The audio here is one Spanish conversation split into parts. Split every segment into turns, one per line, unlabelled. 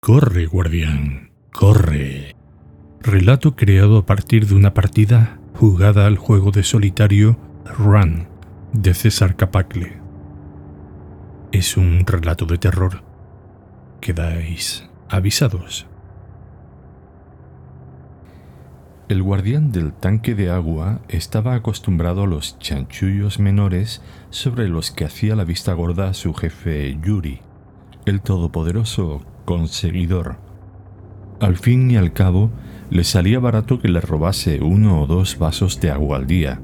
Corre, guardián, corre. Relato creado a partir de una partida jugada al juego de solitario Run de César Capacle. Es un relato de terror. Quedáis avisados.
El guardián del tanque de agua estaba acostumbrado a los chanchullos menores sobre los que hacía la vista gorda su jefe Yuri, el todopoderoso conseguidor. Al fin y al cabo, le salía barato que le robase uno o dos vasos de agua al día,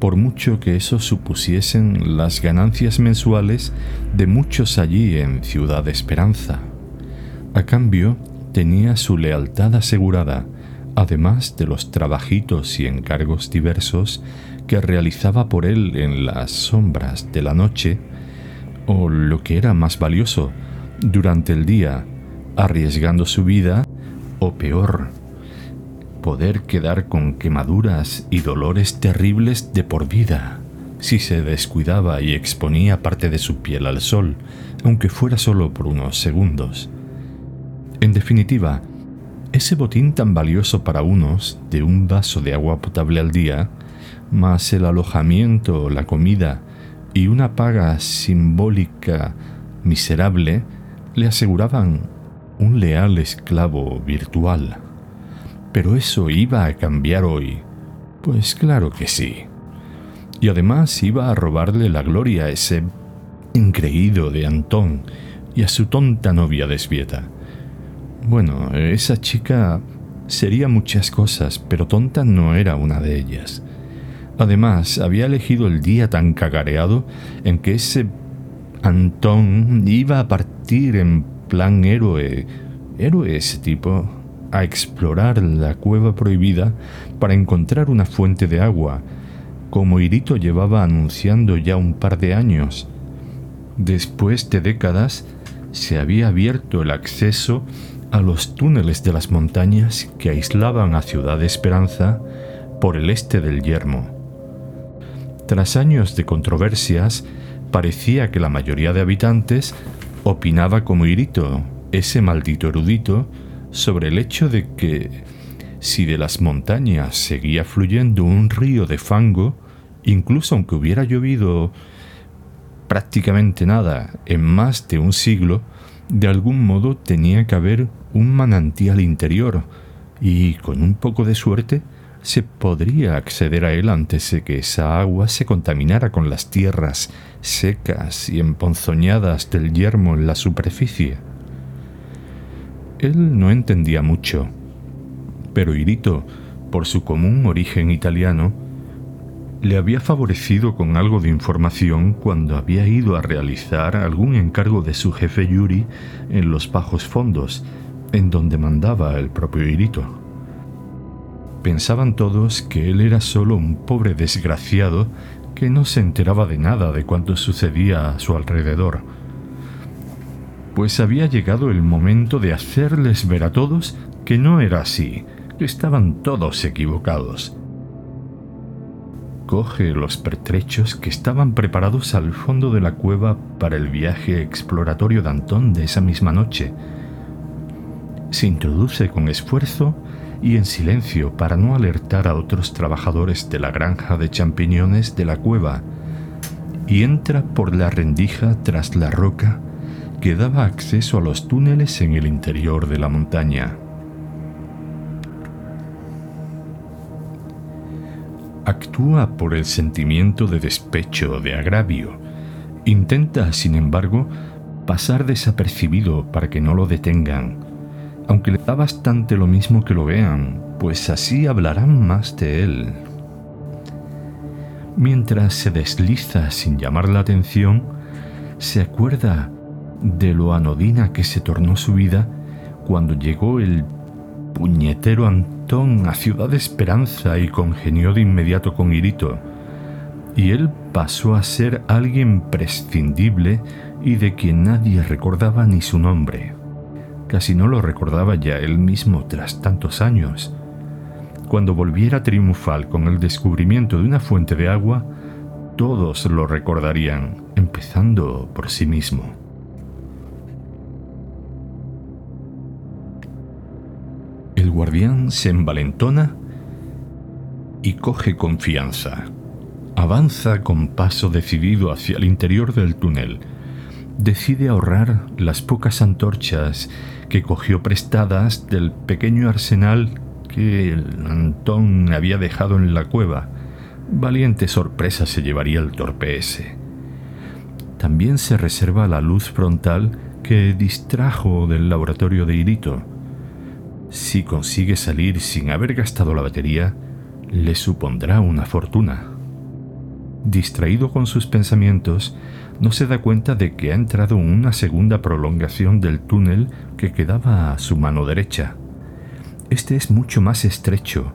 por mucho que eso supusiesen las ganancias mensuales de muchos allí en Ciudad Esperanza. A cambio, tenía su lealtad asegurada, además de los trabajitos y encargos diversos que realizaba por él en las sombras de la noche, o lo que era más valioso, durante el día, arriesgando su vida, o peor, poder quedar con quemaduras y dolores terribles de por vida si se descuidaba y exponía parte de su piel al sol, aunque fuera solo por unos segundos. En definitiva, ese botín tan valioso para unos de un vaso de agua potable al día, más el alojamiento, la comida y una paga simbólica miserable, le aseguraban un leal esclavo virtual. Pero eso iba a cambiar hoy. Pues claro que sí. Y además iba a robarle la gloria a ese increído de Antón y a su tonta novia desvieta. Bueno, esa chica sería muchas cosas, pero tonta no era una de ellas. Además, había elegido el día tan cagareado en que ese Antón iba a partir en plan héroe, héroe ese tipo, a explorar la cueva prohibida para encontrar una fuente de agua, como Irito llevaba anunciando ya un par de años. Después de décadas, se había abierto el acceso a los túneles de las montañas que aislaban a Ciudad Esperanza por el este del Yermo. Tras años de controversias, parecía que la mayoría de habitantes opinaba como Irito, ese maldito erudito, sobre el hecho de que si de las montañas seguía fluyendo un río de fango, incluso aunque hubiera llovido prácticamente nada en más de un siglo, de algún modo tenía que haber un manantial interior y con un poco de suerte se podría acceder a él antes de que esa agua se contaminara con las tierras secas y emponzoñadas del yermo en la superficie. Él no entendía mucho, pero Irito, por su común origen italiano, le había favorecido con algo de información cuando había ido a realizar algún encargo de su jefe Yuri en los bajos fondos, en donde mandaba el propio Irito. Pensaban todos que él era solo un pobre desgraciado que no se enteraba de nada de cuanto sucedía a su alrededor pues había llegado el momento de hacerles ver a todos que no era así, que estaban todos equivocados. Coge los pertrechos que estaban preparados al fondo de la cueva para el viaje exploratorio de Antón de esa misma noche. Se introduce con esfuerzo y en silencio para no alertar a otros trabajadores de la granja de champiñones de la cueva, y entra por la rendija tras la roca que daba acceso a los túneles en el interior de la montaña. Actúa por el sentimiento de despecho, de agravio. Intenta, sin embargo, pasar desapercibido para que no lo detengan, aunque le da bastante lo mismo que lo vean, pues así hablarán más de él. Mientras se desliza sin llamar la atención, se acuerda de lo anodina que se tornó su vida cuando llegó el puñetero Antón a Ciudad Esperanza y congenió de inmediato con Irito, y él pasó a ser alguien prescindible y de quien nadie recordaba ni su nombre. Casi no lo recordaba ya él mismo tras tantos años. Cuando volviera triunfal con el descubrimiento de una fuente de agua, todos lo recordarían, empezando por sí mismo. El guardián se envalentona y coge confianza. Avanza con paso decidido hacia el interior del túnel. Decide ahorrar las pocas antorchas que cogió prestadas del pequeño arsenal que el Antón había dejado en la cueva. Valiente sorpresa se llevaría el torpe ese. También se reserva la luz frontal que distrajo del laboratorio de Irito. Si consigue salir sin haber gastado la batería, le supondrá una fortuna. Distraído con sus pensamientos, no se da cuenta de que ha entrado en una segunda prolongación del túnel que quedaba a su mano derecha. Este es mucho más estrecho,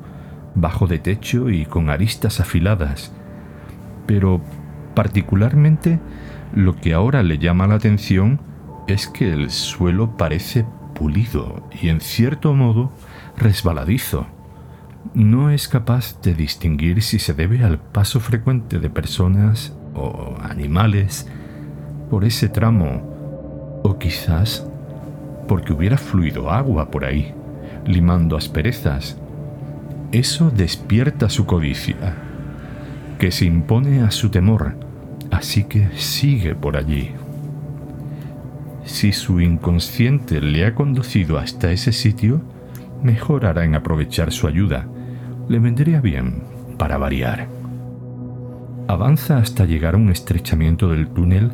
bajo de techo y con aristas afiladas, pero particularmente lo que ahora le llama la atención es que el suelo parece pulido y en cierto modo resbaladizo. No es capaz de distinguir si se debe al paso frecuente de personas o animales por ese tramo o quizás porque hubiera fluido agua por ahí, limando asperezas. Eso despierta su codicia, que se impone a su temor, así que sigue por allí. Si su inconsciente le ha conducido hasta ese sitio, mejor hará en aprovechar su ayuda. Le vendría bien para variar. Avanza hasta llegar a un estrechamiento del túnel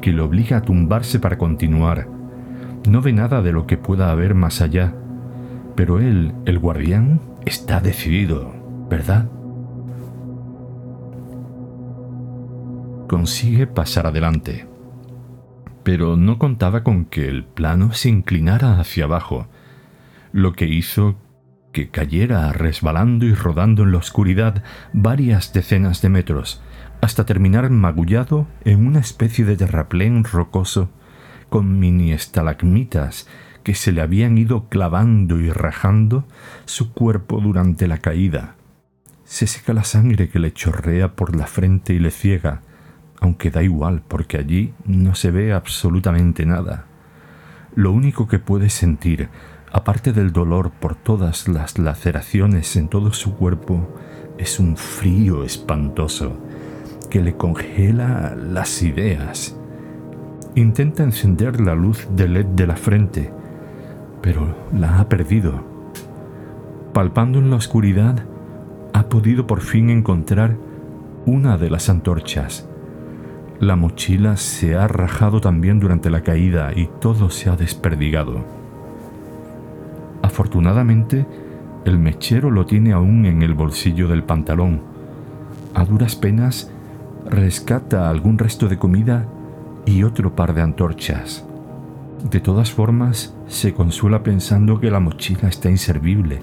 que le obliga a tumbarse para continuar. No ve nada de lo que pueda haber más allá, pero él, el guardián, está decidido, ¿verdad? Consigue pasar adelante, pero no contaba con que el plano se inclinara hacia abajo, lo que hizo que cayera resbalando y rodando en la oscuridad varias decenas de metros, hasta terminar magullado en una especie de terraplén rocoso con mini estalagmitas que se le habían ido clavando y rajando su cuerpo durante la caída. Se seca la sangre que le chorrea por la frente y le ciega, aunque da igual porque allí no se ve absolutamente nada. Lo único que puede sentir, aparte del dolor por todas las laceraciones en todo su cuerpo, es un frío espantoso que le congela las ideas. Intenta encender la luz de LED de la frente, pero la ha perdido. Palpando en la oscuridad, ha podido por fin encontrar una de las antorchas. La mochila se ha rajado también durante la caída y todo se ha desperdigado. Afortunadamente, el mechero lo tiene aún en el bolsillo del pantalón. A duras penas rescata algún resto de comida y otro par de antorchas. De todas formas, se consuela pensando que la mochila está inservible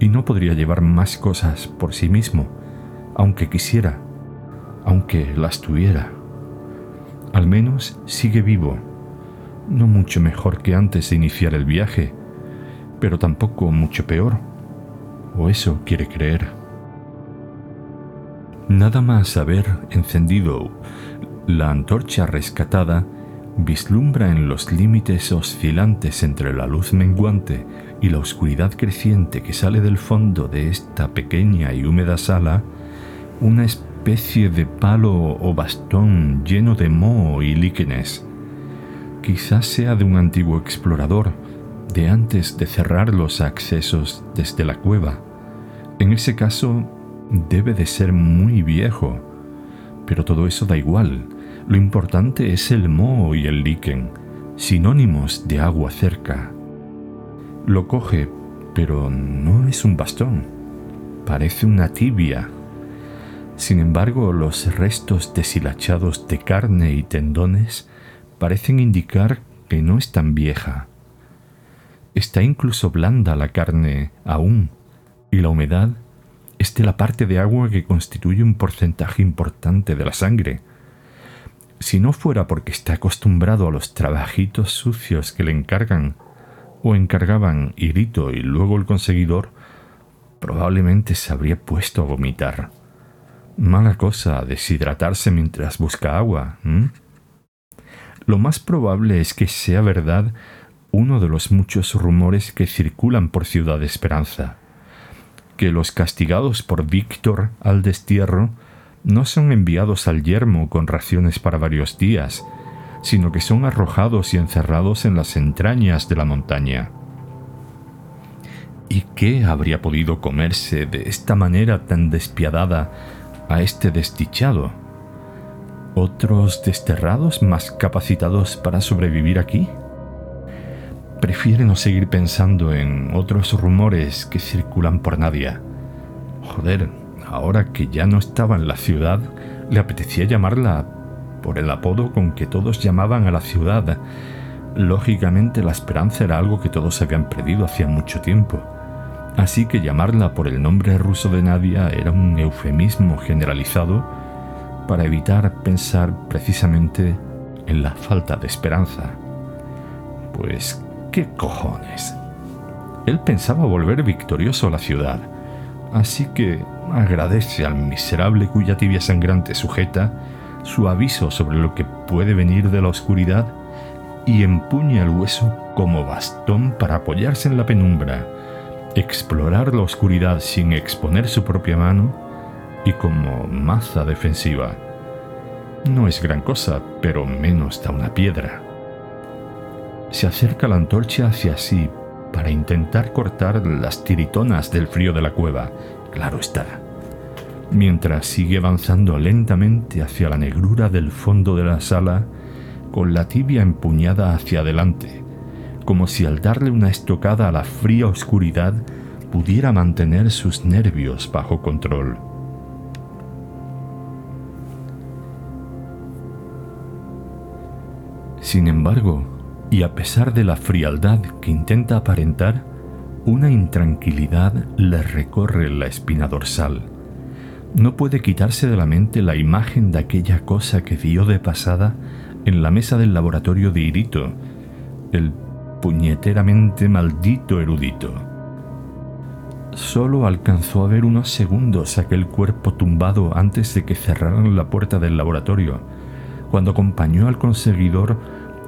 y no podría llevar más cosas por sí mismo, aunque quisiera, aunque las tuviera. Al menos sigue vivo, no mucho mejor que antes de iniciar el viaje, pero tampoco mucho peor, o eso quiere creer. Nada más haber encendido la antorcha rescatada, vislumbra en los límites oscilantes entre la luz menguante y la oscuridad creciente que sale del fondo de esta pequeña y húmeda sala una especie de palo o bastón lleno de moho y líquenes. Quizás sea de un antiguo explorador, de antes de cerrar los accesos desde la cueva. En ese caso, debe de ser muy viejo. Pero todo eso da igual. Lo importante es el moho y el líquen, sinónimos de agua cerca. Lo coge, pero no es un bastón. Parece una tibia. Sin embargo, los restos deshilachados de carne y tendones parecen indicar que no es tan vieja. Está incluso blanda la carne aún, y la humedad es la parte de agua que constituye un porcentaje importante de la sangre. Si no fuera porque está acostumbrado a los trabajitos sucios que le encargan o encargaban Irito y luego el conseguidor, probablemente se habría puesto a vomitar. Mala cosa deshidratarse mientras busca agua. Lo más probable es que sea verdad uno de los muchos rumores que circulan por Ciudad Esperanza, que los castigados por Víctor al destierro no son enviados al yermo con raciones para varios días, sino que son arrojados y encerrados en las entrañas de la montaña. ¿Y qué habría podido comerse de esta manera tan despiadada a este desdichado? ¿Otros desterrados más capacitados para sobrevivir aquí? Prefiere no seguir pensando en otros rumores que circulan por nadie. Joder, ahora que ya no estaba en la ciudad, le apetecía llamarla por el apodo con que todos llamaban a la ciudad. Lógicamente la esperanza era algo que todos habían perdido hacía mucho tiempo. Así que llamarla por el nombre ruso de Nadia era un eufemismo generalizado para evitar pensar precisamente en la falta de esperanza. Pues, ¿qué cojones? Él pensaba volver victorioso a la ciudad, así que agradece al miserable cuya tibia sangrante sujeta su aviso sobre lo que puede venir de la oscuridad y empuña el hueso como bastón para apoyarse en la penumbra explorar la oscuridad sin exponer su propia mano y como maza defensiva. No es gran cosa, pero menos da una piedra. Se acerca la antorcha hacia sí para intentar cortar las tiritonas del frío de la cueva, claro está, mientras sigue avanzando lentamente hacia la negrura del fondo de la sala con la tibia empuñada hacia adelante como si al darle una estocada a la fría oscuridad pudiera mantener sus nervios bajo control. Sin embargo, y a pesar de la frialdad que intenta aparentar, una intranquilidad le recorre la espina dorsal. No puede quitarse de la mente la imagen de aquella cosa que vio de pasada en la mesa del laboratorio de Irito, el puñeteramente maldito erudito. Solo alcanzó a ver unos segundos aquel cuerpo tumbado antes de que cerraran la puerta del laboratorio, cuando acompañó al conseguidor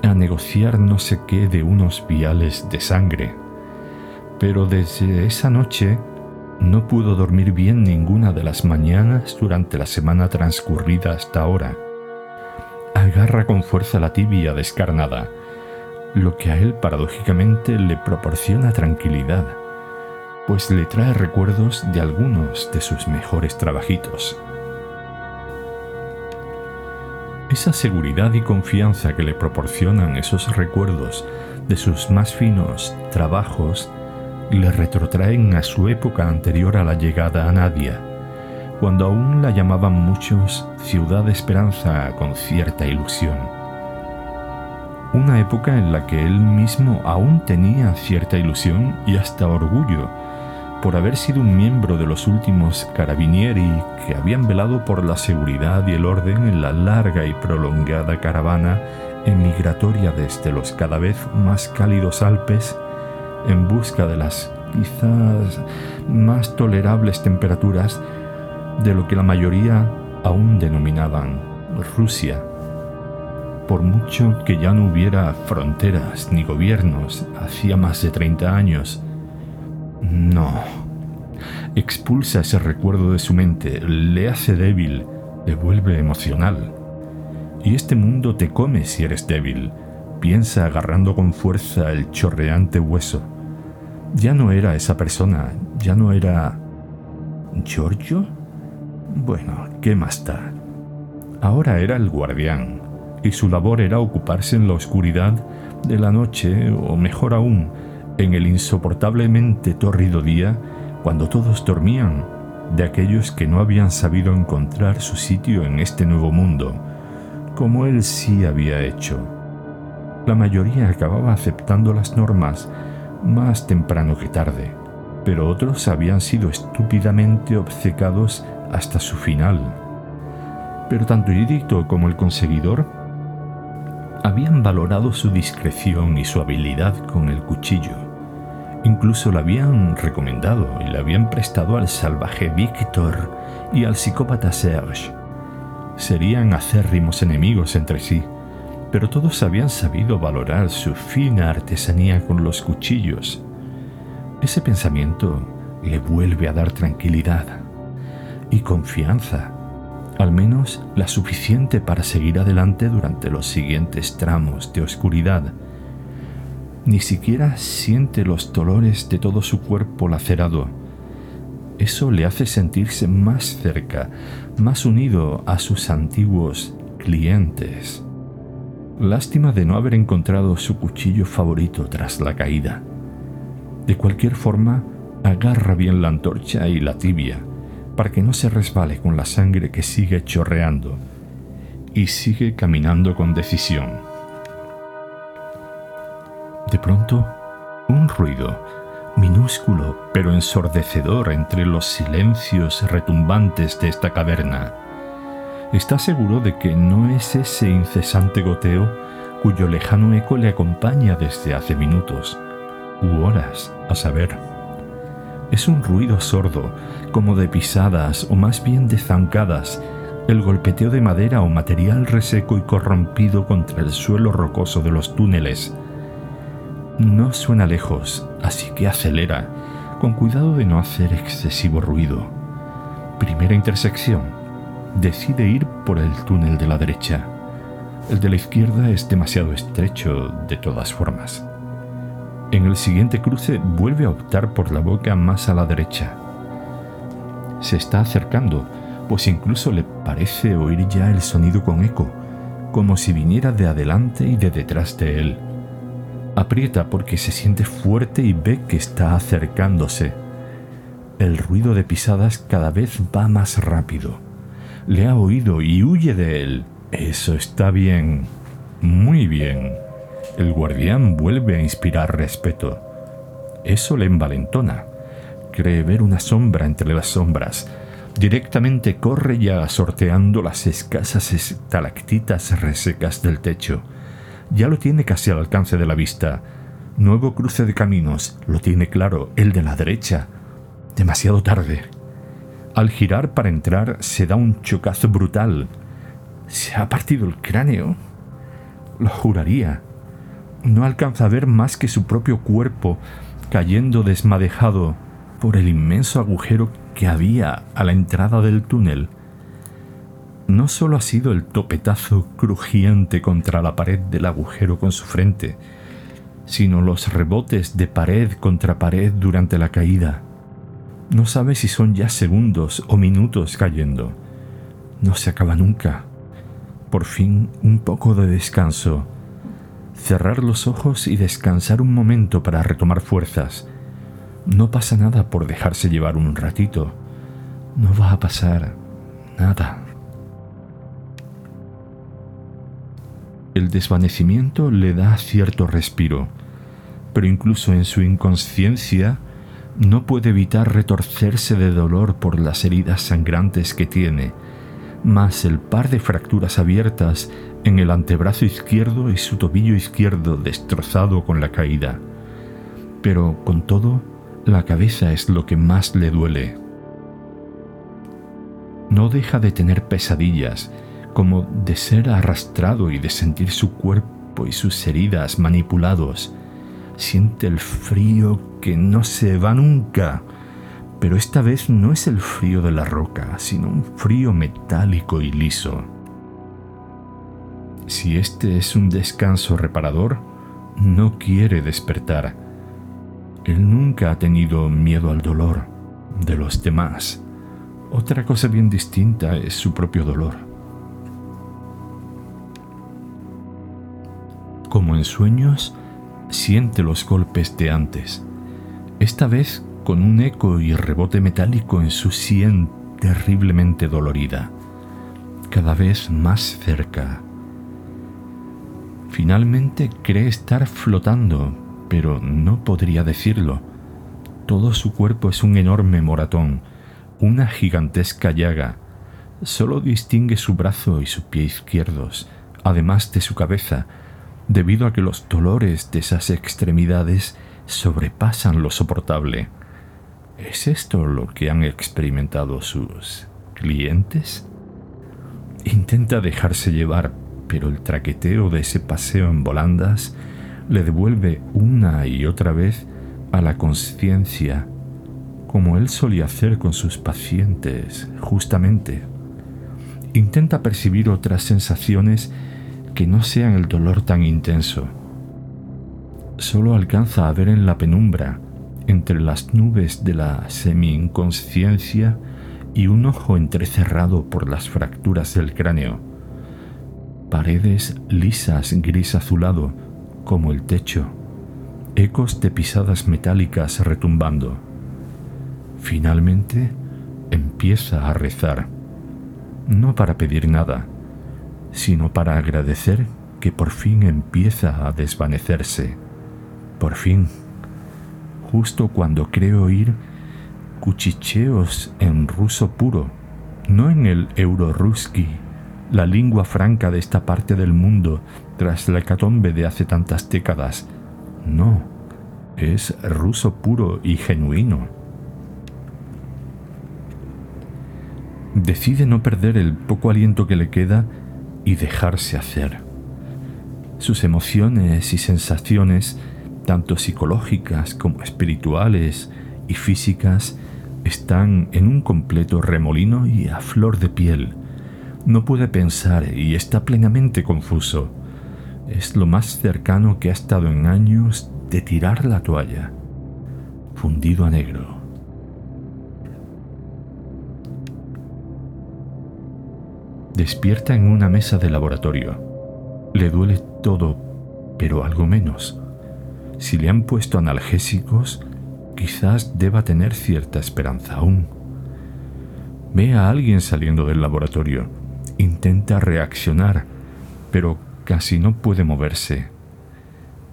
a negociar no sé qué de unos viales de sangre. Pero desde esa noche no pudo dormir bien ninguna de las mañanas durante la semana transcurrida hasta ahora. Agarra con fuerza la tibia descarnada, lo que a él paradójicamente le proporciona tranquilidad, pues le trae recuerdos de algunos de sus mejores trabajitos. Esa seguridad y confianza que le proporcionan esos recuerdos de sus más finos trabajos le retrotraen a su época anterior a la llegada a Nadia, cuando aún la llamaban muchos Ciudad de Esperanza con cierta ilusión. Una época en la que él mismo aún tenía cierta ilusión y hasta orgullo por haber sido un miembro de los últimos carabinieri que habían velado por la seguridad y el orden en la larga y prolongada caravana emigratoria desde los cada vez más cálidos Alpes en busca de las quizás más tolerables temperaturas de lo que la mayoría aún denominaban Rusia por mucho que ya no hubiera fronteras ni gobiernos hacía más de 30 años. No. Expulsa ese recuerdo de su mente, le hace débil, le vuelve emocional. Y este mundo te come si eres débil, piensa agarrando con fuerza el chorreante hueso. Ya no era esa persona, ya no era... ¿Giorgio? Bueno, ¿qué más da? Ahora era el guardián, y su labor era ocuparse en la oscuridad de la noche, o mejor aún, en el insoportablemente tórrido día, cuando todos dormían, de aquellos que no habían sabido encontrar su sitio en este nuevo mundo, como él sí había hecho. La mayoría acababa aceptando las normas más temprano que tarde, pero otros habían sido estúpidamente obcecados hasta su final. Pero tanto Edicto como el conseguidor habían valorado su discreción y su habilidad con el cuchillo. Incluso la habían recomendado y la habían prestado al salvaje Víctor y al psicópata Serge. Serían acérrimos enemigos entre sí, pero todos habían sabido valorar su fina artesanía con los cuchillos. Ese pensamiento le vuelve a dar tranquilidad y confianza, al menos la suficiente para seguir adelante durante los siguientes tramos de oscuridad. Ni siquiera siente los dolores de todo su cuerpo lacerado. Eso le hace sentirse más cerca, más unido a sus antiguos clientes. Lástima de no haber encontrado su cuchillo favorito tras la caída. De cualquier forma, agarra bien la antorcha y la tibia para que no se resbale con la sangre que sigue chorreando y sigue caminando con decisión. De pronto, un ruido, minúsculo pero ensordecedor entre los silencios retumbantes de esta caverna. Está seguro de que no es ese incesante goteo cuyo lejano eco le acompaña desde hace minutos u horas, a saber. Es un ruido sordo, como de pisadas o más bien de zancadas, el golpeteo de madera o material reseco y corrompido contra el suelo rocoso de los túneles. No suena lejos, así que acelera, con cuidado de no hacer excesivo ruido. Primera intersección. Decide ir por el túnel de la derecha. El de la izquierda es demasiado estrecho de todas formas. En el siguiente cruce vuelve a optar por la boca más a la derecha. Se está acercando, pues incluso le parece oír ya el sonido con eco, como si viniera de adelante y de detrás de él. Aprieta porque se siente fuerte y ve que está acercándose. El ruido de pisadas cada vez va más rápido. Le ha oído y huye de él. Eso está bien. Muy bien el guardián vuelve a inspirar respeto. Eso le envalentona. Cree ver una sombra entre las sombras. Directamente corre ya sorteando las escasas estalactitas resecas del techo. Ya lo tiene casi al alcance de la vista. Nuevo cruce de caminos, lo tiene claro, el de la derecha. Demasiado tarde. Al girar para entrar se da un chocazo brutal. ¿Se ha partido el cráneo? Lo juraría no alcanza a ver más que su propio cuerpo cayendo desmadejado por el inmenso agujero que había a la entrada del túnel. No solo ha sido el topetazo crujiente contra la pared del agujero con su frente, sino los rebotes de pared contra pared durante la caída. No sabe si son ya segundos o minutos cayendo. No se acaba nunca. Por fin un poco de descanso cerrar los ojos y descansar un momento para retomar fuerzas. No pasa nada por dejarse llevar un ratito. No va a pasar nada. El desvanecimiento le da cierto respiro, pero incluso en su inconsciencia no puede evitar retorcerse de dolor por las heridas sangrantes que tiene, más el par de fracturas abiertas en el antebrazo izquierdo y su tobillo izquierdo destrozado con la caída. Pero con todo, la cabeza es lo que más le duele. No deja de tener pesadillas, como de ser arrastrado y de sentir su cuerpo y sus heridas manipulados. Siente el frío que no se va nunca, pero esta vez no es el frío de la roca, sino un frío metálico y liso. Si este es un descanso reparador, no quiere despertar. Él nunca ha tenido miedo al dolor de los demás. Otra cosa bien distinta es su propio dolor. Como en sueños, siente los golpes de antes, esta vez con un eco y rebote metálico en su sien terriblemente dolorida, cada vez más cerca Finalmente cree estar flotando, pero no podría decirlo. Todo su cuerpo es un enorme moratón, una gigantesca llaga. Solo distingue su brazo y su pie izquierdos, además de su cabeza, debido a que los dolores de esas extremidades sobrepasan lo soportable. ¿Es esto lo que han experimentado sus clientes? Intenta dejarse llevar pero el traqueteo de ese paseo en volandas le devuelve una y otra vez a la conciencia, como él solía hacer con sus pacientes, justamente. Intenta percibir otras sensaciones que no sean el dolor tan intenso. Solo alcanza a ver en la penumbra, entre las nubes de la semi-inconsciencia y un ojo entrecerrado por las fracturas del cráneo. Paredes lisas gris azulado, como el techo, ecos de pisadas metálicas retumbando. Finalmente empieza a rezar, no para pedir nada, sino para agradecer que por fin empieza a desvanecerse. Por fin, justo cuando creo oír cuchicheos en ruso puro, no en el eurorusky, la lengua franca de esta parte del mundo tras la hecatombe de hace tantas décadas. No, es ruso puro y genuino. Decide no perder el poco aliento que le queda y dejarse hacer. Sus emociones y sensaciones, tanto psicológicas como espirituales y físicas, están en un completo remolino y a flor de piel. No puede pensar y está plenamente confuso. Es lo más cercano que ha estado en años de tirar la toalla, fundido a negro. Despierta en una mesa de laboratorio. Le duele todo, pero algo menos. Si le han puesto analgésicos, quizás deba tener cierta esperanza aún. Ve a alguien saliendo del laboratorio. Intenta reaccionar, pero casi no puede moverse.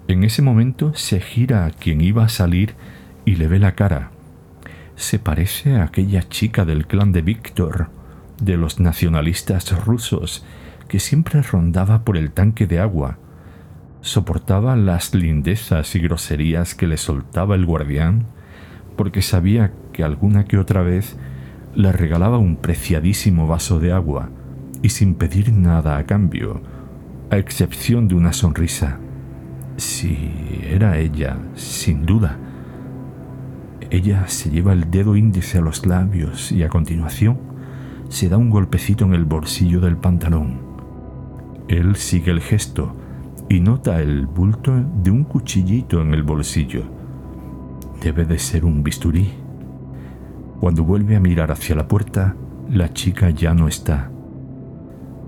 En ese momento se gira a quien iba a salir y le ve la cara. Se parece a aquella chica del clan de Víctor de los nacionalistas rusos que siempre rondaba por el tanque de agua. Soportaba las lindezas y groserías que le soltaba el guardián porque sabía que alguna que otra vez le regalaba un preciadísimo vaso de agua y sin pedir nada a cambio, a excepción de una sonrisa. Sí, era ella, sin duda. Ella se lleva el dedo índice a los labios y a continuación se da un golpecito en el bolsillo del pantalón. Él sigue el gesto y nota el bulto de un cuchillito en el bolsillo. Debe de ser un bisturí. Cuando vuelve a mirar hacia la puerta, la chica ya no está.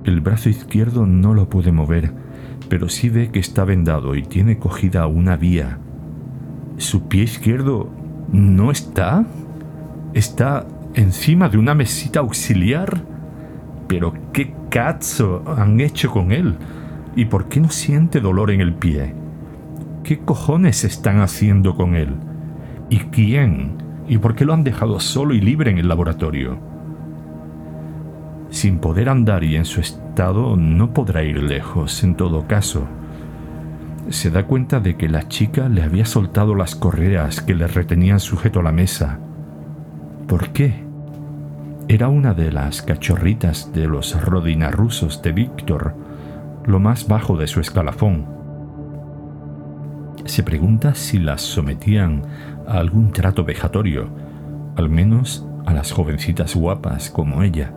El brazo izquierdo no lo puede mover, pero sí ve que está vendado y tiene cogida una vía. ¿Su pie izquierdo no está? Está encima de una mesita auxiliar. Pero qué cazzo han hecho con él. ¿Y por qué no siente dolor en el pie? ¿Qué cojones están haciendo con él? ¿Y quién? ¿Y por qué lo han dejado solo y libre en el laboratorio? Sin poder andar y en su estado no podrá ir lejos, en todo caso. Se da cuenta de que la chica le había soltado las correas que le retenían sujeto a la mesa. ¿Por qué? Era una de las cachorritas de los rodinarrusos de Víctor, lo más bajo de su escalafón. Se pregunta si las sometían a algún trato vejatorio, al menos a las jovencitas guapas como ella.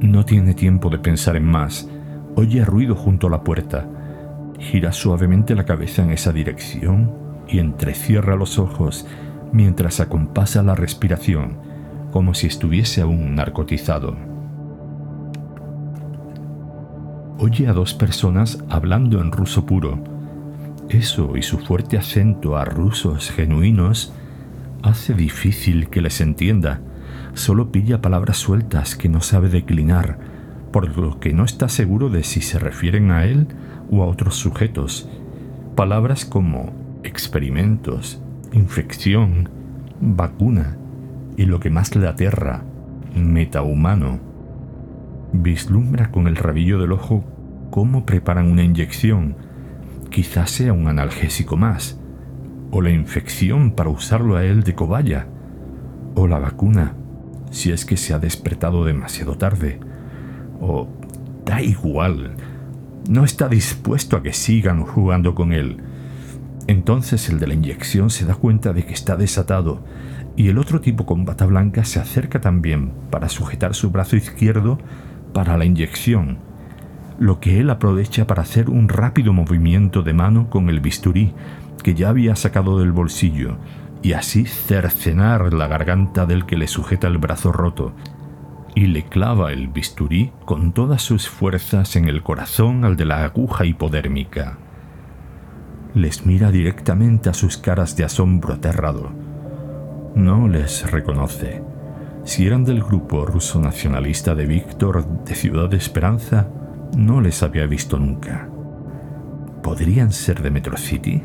No tiene tiempo de pensar en más. Oye ruido junto a la puerta. Gira suavemente la cabeza en esa dirección y entrecierra los ojos mientras acompasa la respiración como si estuviese aún narcotizado. Oye a dos personas hablando en ruso puro. Eso y su fuerte acento a rusos genuinos hace difícil que les entienda. Solo pilla palabras sueltas que no sabe declinar, por lo que no está seguro de si se refieren a él o a otros sujetos. Palabras como experimentos, infección, vacuna, y lo que más le aterra, metahumano. Vislumbra con el rabillo del ojo cómo preparan una inyección, quizás sea un analgésico más, o la infección para usarlo a él de cobaya, o la vacuna, si es que se ha despertado demasiado tarde, o da igual, No está dispuesto a que sigan jugando con él. Entonces el de la inyección se da cuenta de que está desatado y el otro tipo con bata blanca se acerca también para sujetar su brazo izquierdo para la inyección, lo que él aprovecha para hacer un rápido movimiento de mano con el bisturí que ya había sacado del bolsillo y así cercenar la garganta del que le sujeta el brazo roto, y le clava el bisturí con todas sus fuerzas en el corazón al de la aguja hipodérmica. Les mira directamente a sus caras de asombro aterrado. No les reconoce. Si eran del grupo ruso nacionalista de Víctor de Ciudad de Esperanza, no les había visto nunca. ¿Podrían ser de Metro City?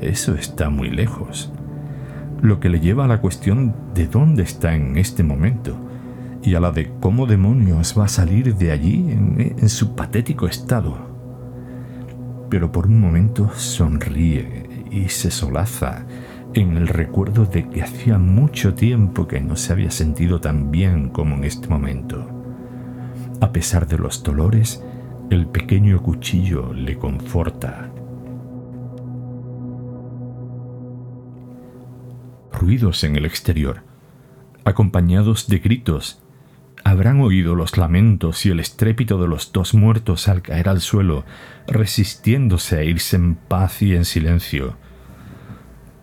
Eso está muy lejos. Lo que le lleva a la cuestión de dónde está en este momento y a la de cómo demonios va a salir de allí en, su patético estado. Pero por un momento sonríe y se solaza en el recuerdo de que hacía mucho tiempo que no se había sentido tan bien como en este momento. A pesar de los dolores, el pequeño cuchillo le conforta. Ruidos en el exterior, acompañados de gritos Habrán oído los lamentos y el estrépito de los dos muertos al caer al suelo, resistiéndose a irse en paz y en silencio.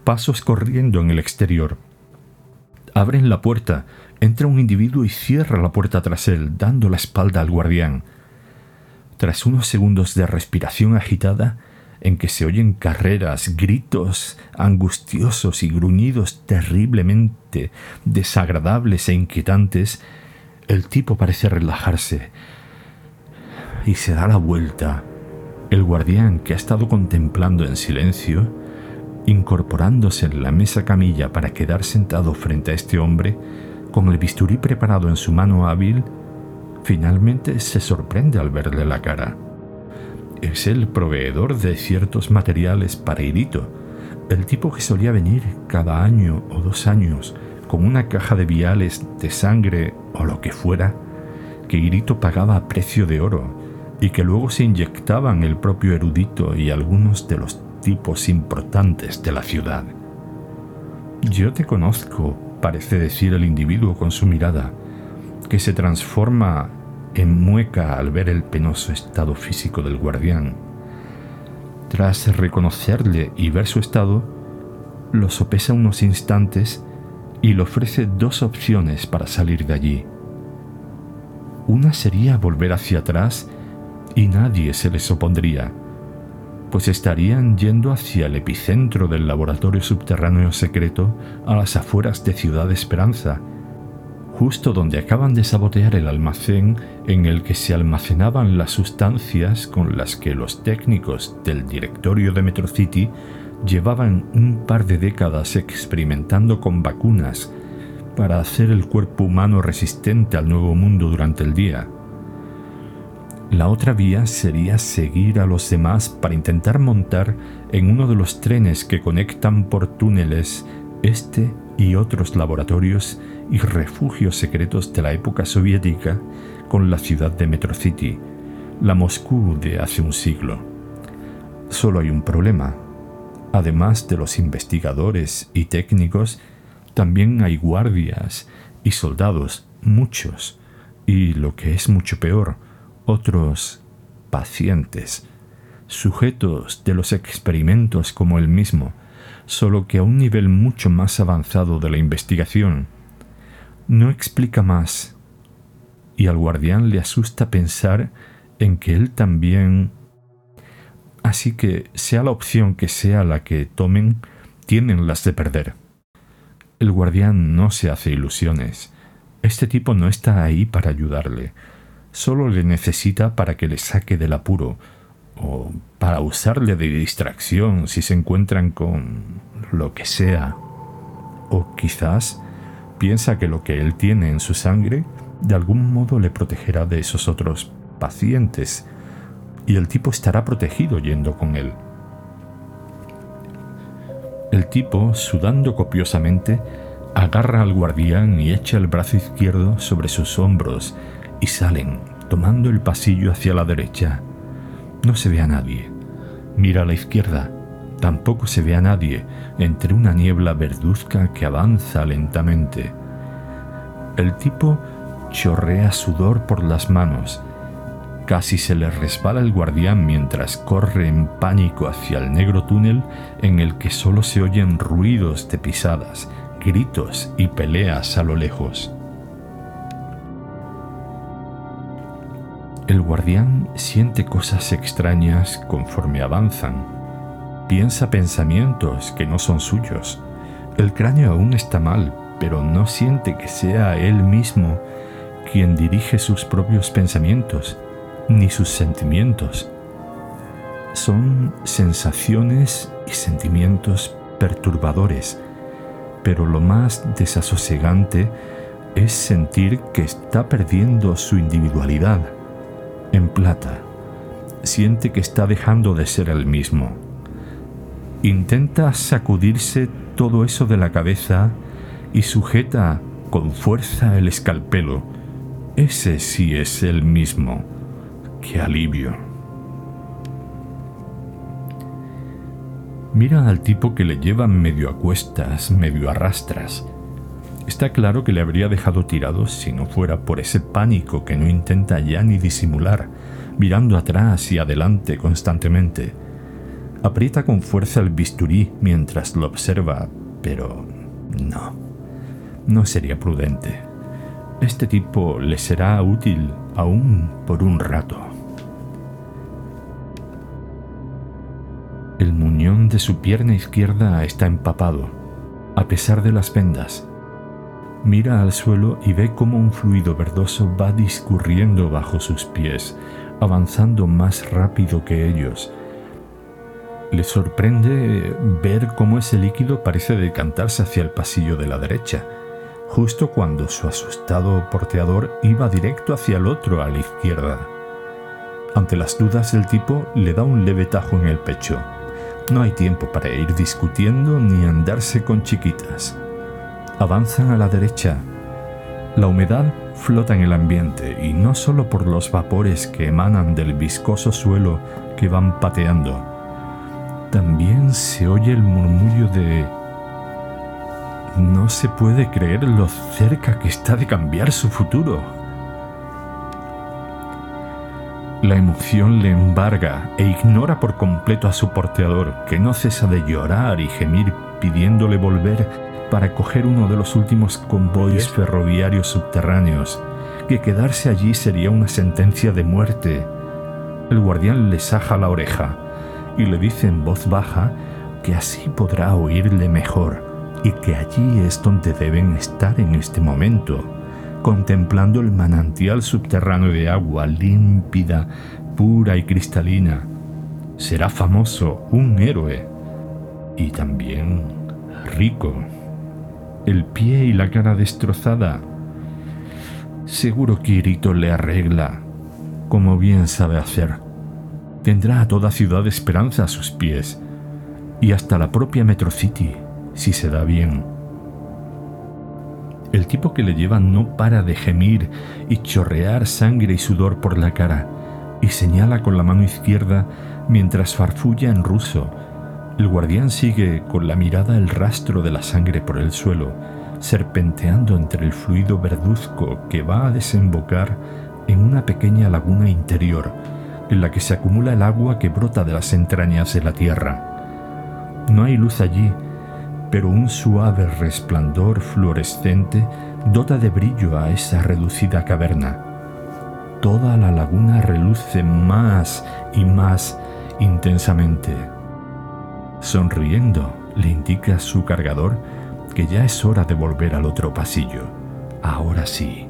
Pasos corriendo en el exterior. Abren la puerta, entra un individuo y cierra la puerta tras él, dando la espalda al guardián. Tras unos segundos de respiración agitada, en que se oyen carreras, gritos angustiosos y gruñidos terriblemente desagradables e inquietantes, el tipo parece relajarse y se da la vuelta. El guardián, que ha estado contemplando en silencio, incorporándose en la mesa camilla para quedar sentado frente a este hombre, con el bisturí preparado en su mano hábil, finalmente se sorprende al verle la cara. Es el proveedor de ciertos materiales para Irito, el tipo que solía venir cada año o dos años con una caja de viales de sangre o lo que fuera, que Irito pagaba a precio de oro y que luego se inyectaban el propio erudito y algunos de los tipos importantes de la ciudad. Yo te conozco, parece decir el individuo con su mirada, que se transforma en mueca al ver el penoso estado físico del guardián. Tras reconocerle y ver su estado, lo sopesa unos instantes y le ofrece dos opciones para salir de allí. Una sería volver hacia atrás y nadie se les opondría, pues estarían yendo hacia el epicentro del laboratorio subterráneo secreto a las afueras de Ciudad Esperanza, justo donde acaban de sabotear el almacén en el que se almacenaban las sustancias con las que los técnicos del directorio de Metro City llevaban un par de décadas experimentando con vacunas para hacer el cuerpo humano resistente al nuevo mundo durante el día. La otra vía sería seguir a los demás para intentar montar en uno de los trenes que conectan por túneles este y otros laboratorios y refugios secretos de la época soviética con la ciudad de Metro City, la Moscú de hace un siglo. Solo hay un problema, Además de los investigadores y técnicos, también hay guardias y soldados, muchos, y lo que es mucho peor, otros pacientes, sujetos de los experimentos como el mismo, solo que a un nivel mucho más avanzado de la investigación. No explica más, y al guardián le asusta pensar en que él también Así que, sea la opción que sea la que tomen, tienen las de perder. El guardián no se hace ilusiones. Este tipo no está ahí para ayudarle. Solo le necesita para que le saque del apuro o para usarle de distracción si se encuentran con lo que sea. O quizás piensa que lo que él tiene en su sangre de algún modo le protegerá de esos otros pacientes y el tipo estará protegido yendo con él. El tipo, sudando copiosamente, agarra al guardián y echa el brazo izquierdo sobre sus hombros y salen, tomando el pasillo hacia la derecha. No se ve a nadie. Mira a la izquierda. Tampoco se ve a nadie entre una niebla verduzca que avanza lentamente. El tipo chorrea sudor por las manos. Casi se le resbala el guardián mientras corre en pánico hacia el negro túnel en el que solo se oyen ruidos de pisadas, gritos y peleas a lo lejos. El guardián siente cosas extrañas conforme avanzan. Piensa pensamientos que no son suyos. El cráneo aún está mal, pero no siente que sea él mismo quien dirige sus propios pensamientos ni sus sentimientos. Son sensaciones y sentimientos perturbadores, pero lo más desasosegante es sentir que está perdiendo su individualidad en plata. Siente que está dejando de ser el mismo. Intenta sacudirse todo eso de la cabeza y sujeta con fuerza el escalpelo. Ese sí es el mismo. ¡Qué alivio! Mira al tipo que le lleva medio a cuestas, medio a rastras. Está claro que le habría dejado tirado si no fuera por ese pánico que no intenta ya ni disimular, mirando atrás y adelante constantemente. Aprieta con fuerza el bisturí mientras lo observa, pero no, no sería prudente. Este tipo le será útil aún por un rato. El muñón de su pierna izquierda está empapado, a pesar de las vendas. Mira al suelo y ve cómo un fluido verdoso va discurriendo bajo sus pies, avanzando más rápido que ellos. Le sorprende ver cómo ese líquido parece decantarse hacia el pasillo de la derecha, justo cuando su asustado porteador iba directo hacia el otro a la izquierda. Ante las dudas del tipo le da un leve tajo en el pecho. No hay tiempo para ir discutiendo ni andarse con chiquitas avanzan a la derecha. La humedad flota en el ambiente y no solo por los vapores que emanan del viscoso suelo que van pateando. También se oye el murmullo de... No se puede creer lo cerca que está de cambiar su futuro. La emoción le embarga e ignora por completo a su porteador, que no cesa de llorar y gemir pidiéndole volver para coger uno de los últimos convoyes ferroviarios subterráneos, que quedarse allí sería una sentencia de muerte. El guardián le saja la oreja y le dice en voz baja que así podrá oírle mejor y que allí es donde deben estar en este momento, contemplando el manantial subterráneo de agua límpida, pura y cristalina. Será famoso, un héroe y también rico el pie y la cara destrozada. Seguro Kirito le arregla, como bien sabe hacer. Tendrá a toda Ciudad Esperanza a sus pies, y hasta la propia Metro City, si se da bien. El tipo que le lleva no para de gemir y chorrear sangre y sudor por la cara, y señala con la mano izquierda mientras farfulla en ruso el guardián sigue con la mirada el rastro de la sangre por el suelo, serpenteando entre el fluido verduzco que va a desembocar en una pequeña laguna interior, en la que se acumula el agua que brota de las entrañas de la tierra. No hay luz allí, pero un suave resplandor fluorescente dota de brillo a esa reducida caverna. Toda la laguna reluce más y más intensamente. Sonriendo, le indica a su cargador que ya es hora de volver al otro pasillo. Ahora sí.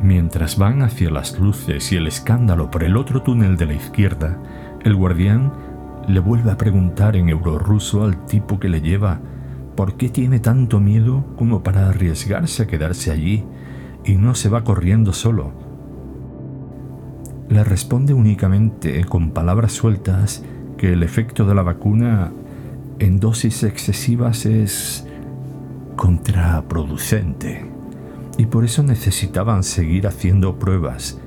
Mientras van hacia las luces y el escándalo por el otro túnel de la izquierda, el guardián le vuelve a preguntar en eurorruso al tipo que le lleva por qué tiene tanto miedo como para arriesgarse a quedarse allí y no se va corriendo solo le responde únicamente con palabras sueltas que el efecto de la vacuna en dosis excesivas es contraproducente y por eso necesitaban seguir haciendo pruebas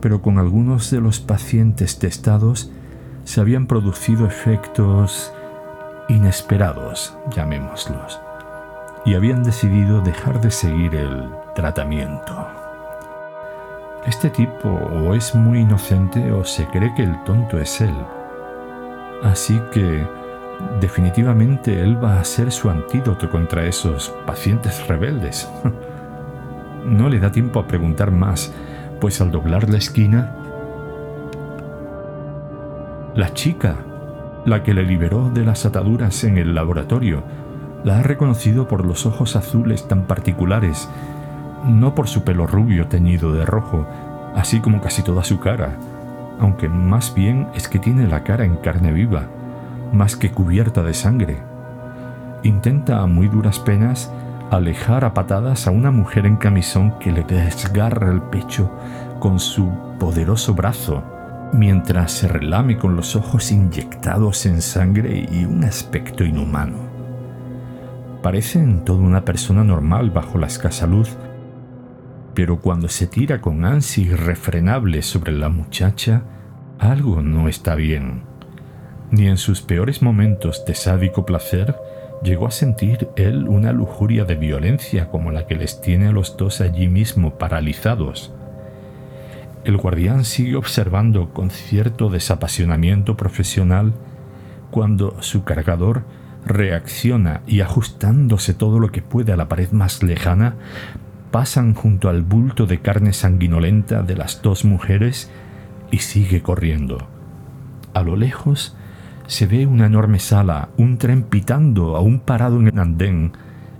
pero con algunos de los pacientes testados se habían producido efectos inesperados, llamémoslos, y habían decidido dejar de seguir el tratamiento. Este tipo o es muy inocente o se cree que el tonto es él. Así que definitivamente él va a ser su antídoto contra esos pacientes rebeldes. no le da tiempo a preguntar más, pues al doblar la esquina, la chica, la que le liberó de las ataduras en el laboratorio, la ha reconocido por los ojos azules tan particulares, no por su pelo rubio teñido de rojo, así como casi toda su cara, aunque más bien es que tiene la cara en carne viva, más que cubierta de sangre. Intenta a muy duras penas alejar a patadas a una mujer en camisón que le desgarra el pecho con su poderoso brazo, mientras se relame con los ojos inyectados en sangre y un aspecto inhumano. Parece en todo una persona normal bajo la escasa luz, pero cuando se tira con ansia irrefrenable sobre la muchacha, algo no está bien. Ni en sus peores momentos de sádico placer llegó a sentir él una lujuria de violencia como la que les tiene a los dos allí mismo paralizados. El guardián sigue observando con cierto desapasionamiento profesional cuando su cargador reacciona y ajustándose todo lo que puede a la pared más lejana, pasan junto al bulto de carne sanguinolenta de las dos mujeres y sigue corriendo. A lo lejos se ve una enorme sala, un tren pitando aún parado en el andén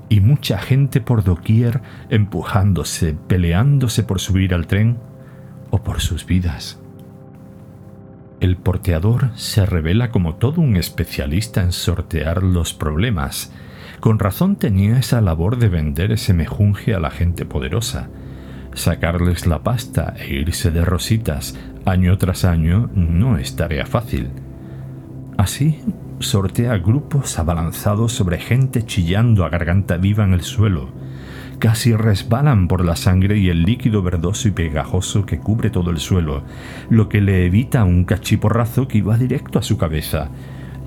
y mucha gente por doquier empujándose, peleándose por subir al tren o por sus vidas. El porteador se revela como todo un especialista en sortear los problemas. Con razón tenía esa labor de vender ese mejunje a la gente poderosa. Sacarles la pasta e irse de rositas año tras año no es tarea fácil. Así sortea grupos abalanzados sobre gente chillando a garganta viva en el suelo. Casi resbalan por la sangre y el líquido verdoso y pegajoso que cubre todo el suelo, lo que le evita un cachiporrazo que iba directo a su cabeza,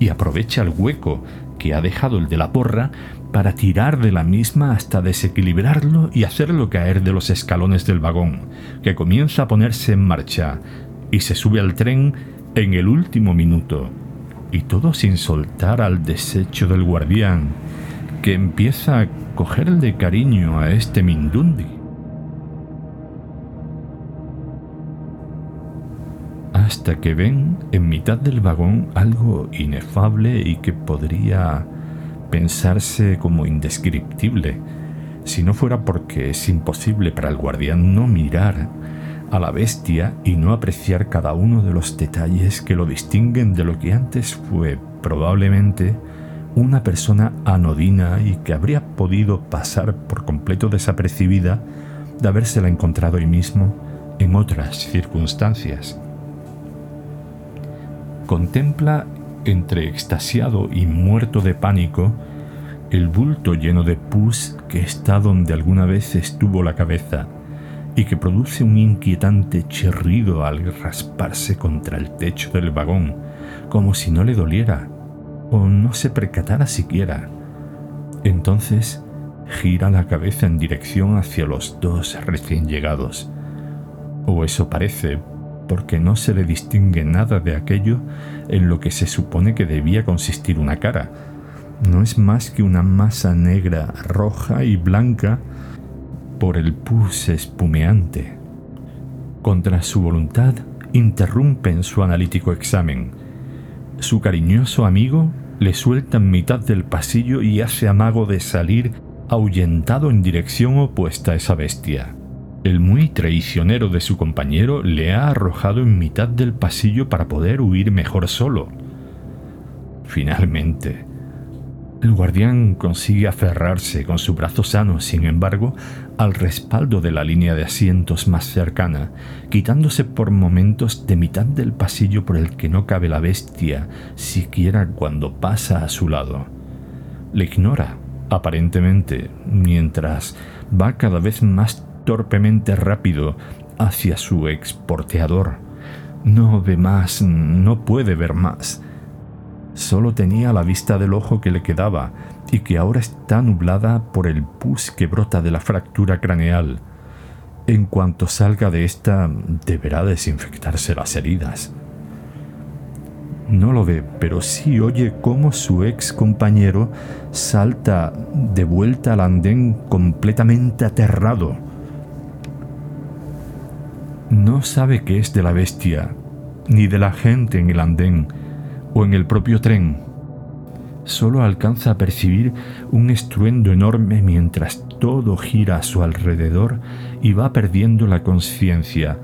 y aprovecha el hueco que ha dejado el de la porra para tirar de la misma hasta desequilibrarlo y hacerlo caer de los escalones del vagón, que comienza a ponerse en marcha, y se sube al tren en el último minuto y todo sin soltar al desecho del guardián, que empieza a cogerle cariño a este Mindundi. Hasta que ven en mitad del vagón algo inefable y que podría pensarse como indescriptible, si no fuera porque es imposible para el guardián no mirar a la bestia y no apreciar cada uno de los detalles que lo distinguen de lo que antes fue probablemente una persona anodina y que habría podido pasar por completo desapercibida de habérsela encontrado hoy mismo en otras circunstancias. Contempla entre extasiado y muerto de pánico el bulto lleno de pus que está donde alguna vez estuvo la cabeza y que produce un inquietante chirrido al rasparse contra el techo del vagón, como si no le doliera o no se percatara siquiera. Entonces gira la cabeza en dirección hacia los dos recién llegados. O eso parece, porque no se le distingue nada de aquello en lo que se supone que debía consistir una cara. No es más que una masa negra, roja y blanca por el pus espumeante. Contra su voluntad, interrumpen su analítico examen. Su cariñoso amigo le suelta en mitad del pasillo y hace amago de salir ahuyentado en dirección opuesta a esa bestia. El muy traicionero de su compañero le ha arrojado en mitad del pasillo para poder huir mejor solo. Finalmente, el guardián consigue aferrarse con su brazo sano, sin embargo, al respaldo de la línea de asientos más cercana, quitándose por momentos de mitad del pasillo por el que no cabe la bestia, siquiera cuando pasa a su lado. Le ignora, aparentemente, mientras va cada vez más torpemente rápido hacia su exporteador. No ve más, no puede ver más. Solo tenía la vista del ojo que le quedaba y que ahora está nublada por el pus que brota de la fractura craneal. En cuanto salga de esta, deberá desinfectarse las heridas. No lo ve, pero sí oye cómo su ex compañero salta de vuelta al andén completamente aterrado. No sabe qué es de la bestia, ni de la gente en el andén o en el propio tren. Solo alcanza a percibir un estruendo enorme mientras todo gira a su alrededor y va perdiendo la conciencia,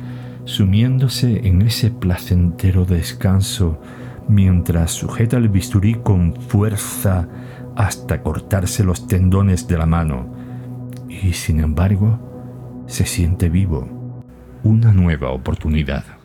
sumiéndose en ese placentero descanso mientras sujeta el bisturí con fuerza hasta cortarse los tendones de la mano. Y sin embargo, se siente vivo. Una nueva oportunidad.